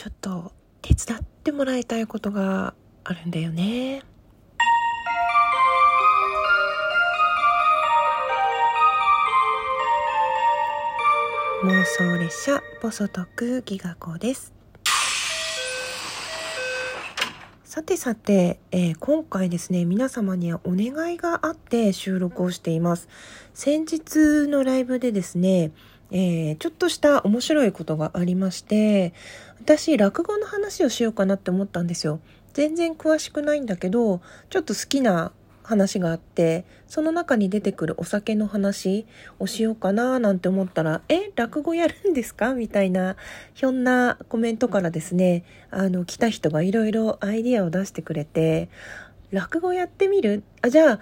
ちょっと手伝ってもらいたいことがあるんだよね。妄想列車ボソトクギガ子ですさてさて、えー、今回ですね皆様にはお願いがあって収録をしています先日のライブでですねえー、ちょっとした面白いことがありまして私落語の話をしようかなって思ったんですよ全然詳しくないんだけどちょっと好きな話があってその中に出てくるお酒の話をしようかななんて思ったら「え落語やるんですか?」みたいなひょんなコメントからですねあの来た人がいろいろアイディアを出してくれて「落語やってみる？あじゃあ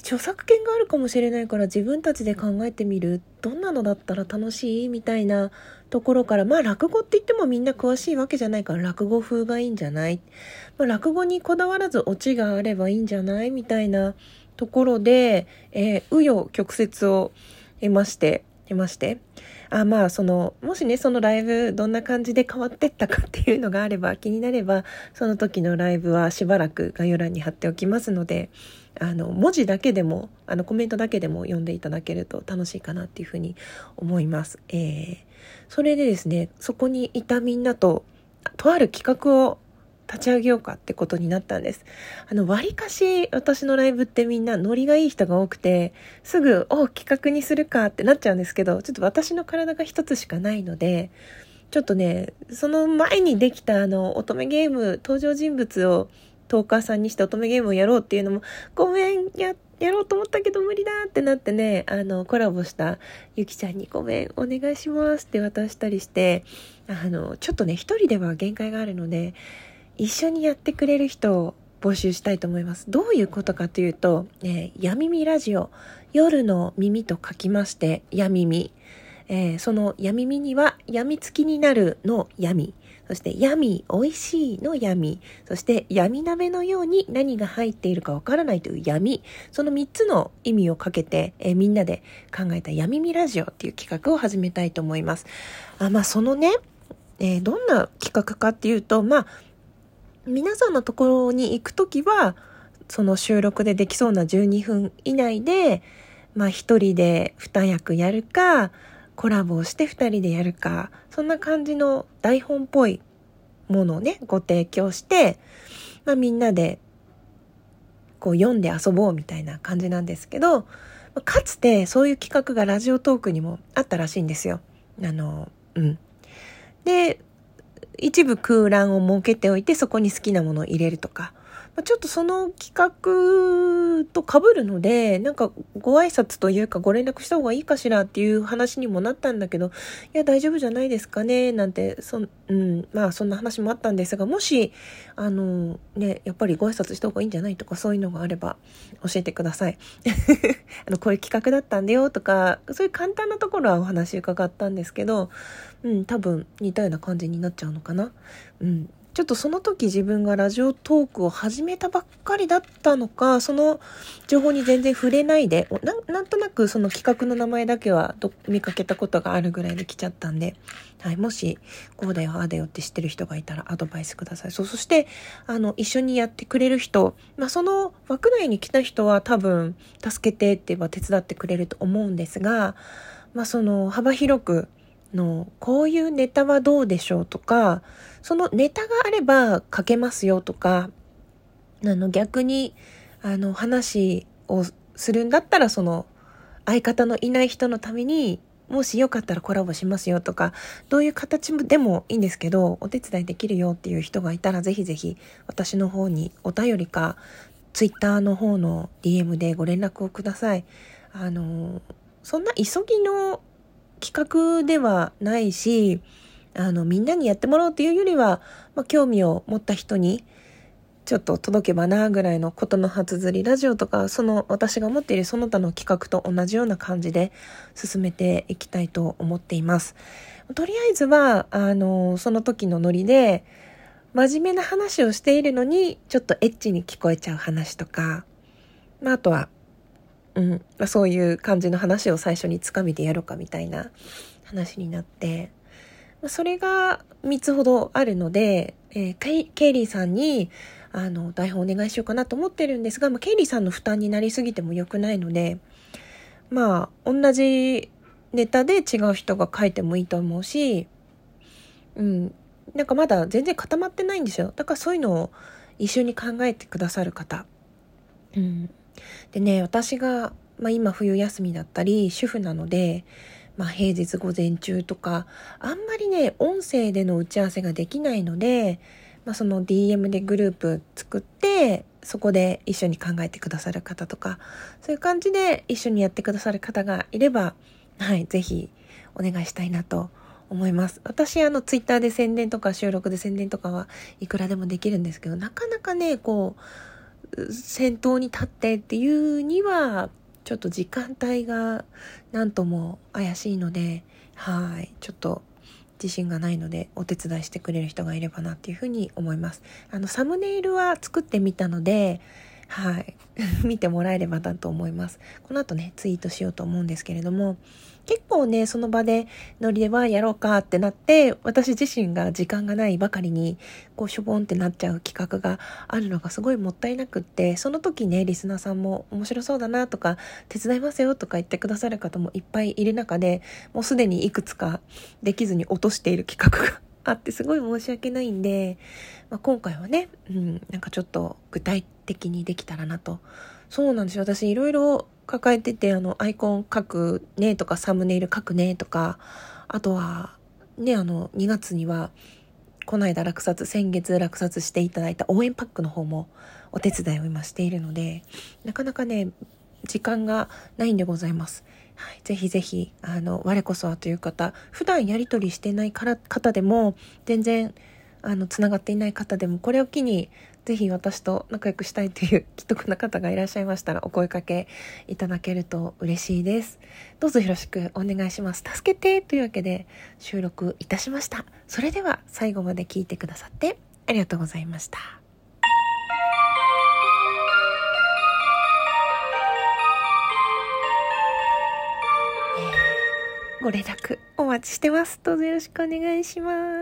著作権があるかもしれないから自分たちで考えてみる。どんなのだったら楽しい？みたいなところからまあ落語って言ってもみんな詳しいわけじゃないから落語風がいいんじゃない、まあ、落語にこだわらずオチがあればいいんじゃない？みたいなところで、えー、紆余曲折を得まして得まして。あまあそのもしねそのライブどんな感じで変わってったかっていうのがあれば気になればその時のライブはしばらく概要欄に貼っておきますのであの文字だけでもあのコメントだけでも読んでいただけると楽しいかなっていうふうに思います。えー、それでですねそこにいたみんなととある企画を立ち上げようかってことになったんです。あの、割かし私のライブってみんなノリがいい人が多くて、すぐ、お、企画にするかってなっちゃうんですけど、ちょっと私の体が一つしかないので、ちょっとね、その前にできたあの、乙女ゲーム、登場人物をトーカーさんにして乙女ゲームをやろうっていうのも、ごめん、や、やろうと思ったけど無理だってなってね、あの、コラボしたゆきちゃんにごめん、お願いしますって渡したりして、あの、ちょっとね、一人では限界があるので、一緒にやってくれる人を募集したいと思います。どういうことかというと、えー、闇耳ラジオ、夜の耳と書きまして、闇耳。えー、その闇耳には、闇付きになるの闇。そして闇、美味しいの闇。そして闇鍋のように何が入っているかわからないという闇。その3つの意味をかけて、えー、みんなで考えた闇見ラジオっていう企画を始めたいと思います。あまあ、そのね、えー、どんな企画かっていうと、まあ、皆さんのところに行くときは、その収録でできそうな12分以内で、まあ一人で二役やるか、コラボをして二人でやるか、そんな感じの台本っぽいものをね、ご提供して、まあみんなでこう読んで遊ぼうみたいな感じなんですけど、かつてそういう企画がラジオトークにもあったらしいんですよ。あの、うん。で、一部空欄を設けておいてそこに好きなものを入れるとか、まちょっとその企画と被るので、なんかご挨拶というかご連絡した方がいいかしらっていう話にもなったんだけど、いや大丈夫じゃないですかね、なんて、そうん、まあそんな話もあったんですが、もし、あの、ね、やっぱりご挨拶した方がいいんじゃないとかそういうのがあれば教えてください。あの、こういう企画だったんだよとか、そういう簡単なところはお話伺ったんですけど、うん、多分似たような感じになっちゃうのかな。うん。ちょっとその時自分がラジオトークを始めたばっかりだったのか、その情報に全然触れないで、ななんとなくその企画の名前だけは見かけたことがあるぐらいで来ちゃったんで、はい、もし、こうだよ、ああだよって知ってる人がいたらアドバイスください。そう、そして、あの、一緒にやってくれる人、まあ、その枠内に来た人は多分、助けてって言えば手伝ってくれると思うんですが、まあ、その、幅広く、の、こういうネタはどうでしょうとか、そのネタがあれば書けますよとか、あの逆に、あの話をするんだったらその相方のいない人のためにもしよかったらコラボしますよとか、どういう形でもいいんですけど、お手伝いできるよっていう人がいたら、ぜひぜひ私の方にお便りか、ツイッターの方の DM でご連絡をください。あの、そんな急ぎの企画ではないし、あの、みんなにやってもらおうっていうよりは、まあ、興味を持った人に、ちょっと届けばなぐらいのことの初釣りラジオとか、その私が持っているその他の企画と同じような感じで進めていきたいと思っています。とりあえずは、あの、その時のノリで、真面目な話をしているのに、ちょっとエッチに聞こえちゃう話とか、まあ、あとは、うん、まあ、そういう感じの話を最初につかみでやろうかみたいな話になって、それが3つほどあるので、えー、ケイリーさんに、あの、台本お願いしようかなと思ってるんですが、まあ、ケイリーさんの負担になりすぎても良くないので、まあ、同じネタで違う人が書いてもいいと思うし、うん、なんかまだ全然固まってないんですよ。だからそういうのを一緒に考えてくださる方。うん。でね、私が、まあ今冬休みだったり、主婦なので、まあ平日午前中とか、あんまりね、音声での打ち合わせができないので、まあその DM でグループ作って、そこで一緒に考えてくださる方とか、そういう感じで一緒にやってくださる方がいれば、はい、ぜひお願いしたいなと思います。私、あの、ツイッターで宣伝とか収録で宣伝とかはいくらでもできるんですけど、なかなかね、こう、先頭に立ってっていうには、ちょっと時間帯が何とも怪しいので、はい、ちょっと自信がないのでお手伝いしてくれる人がいればなっていうふうに思います。あの、サムネイルは作ってみたので、はい。見てもらえればだと思います。この後ね、ツイートしようと思うんですけれども、結構ね、その場でノリではやろうかってなって、私自身が時間がないばかりに、こう、しょぼんってなっちゃう企画があるのがすごいもったいなくって、その時ね、リスナーさんも面白そうだなとか、手伝いますよとか言ってくださる方もいっぱいいる中で、もうすでにいくつかできずに落としている企画が あってすごい申し訳ないんで、まあ、今回はね、うん、なんかちょっと具体的にできたらなと。そうなんですよ。私いろいろ抱えてて、あの、アイコン書くねとか、サムネイル書くねとか、あとは、ね、あの、2月には、この間落札、先月落札していただいた応援パックの方もお手伝いを今しているので、なかなかね、時間がないんでございます。はい、ぜひぜひ、あの、我こそはという方、普段やり取りしてないから方でも、全然、あの、つながっていない方でも、これを機に、ぜひ私と仲良くしたいという既得な方がいらっしゃいましたら、お声かけいただけると嬉しいです。どうぞよろしくお願いします。助けてというわけで、収録いたしました。それでは、最後まで聞いてくださって、ありがとうございました。ご連絡お待ちしてます。どうぞよろしくお願いします。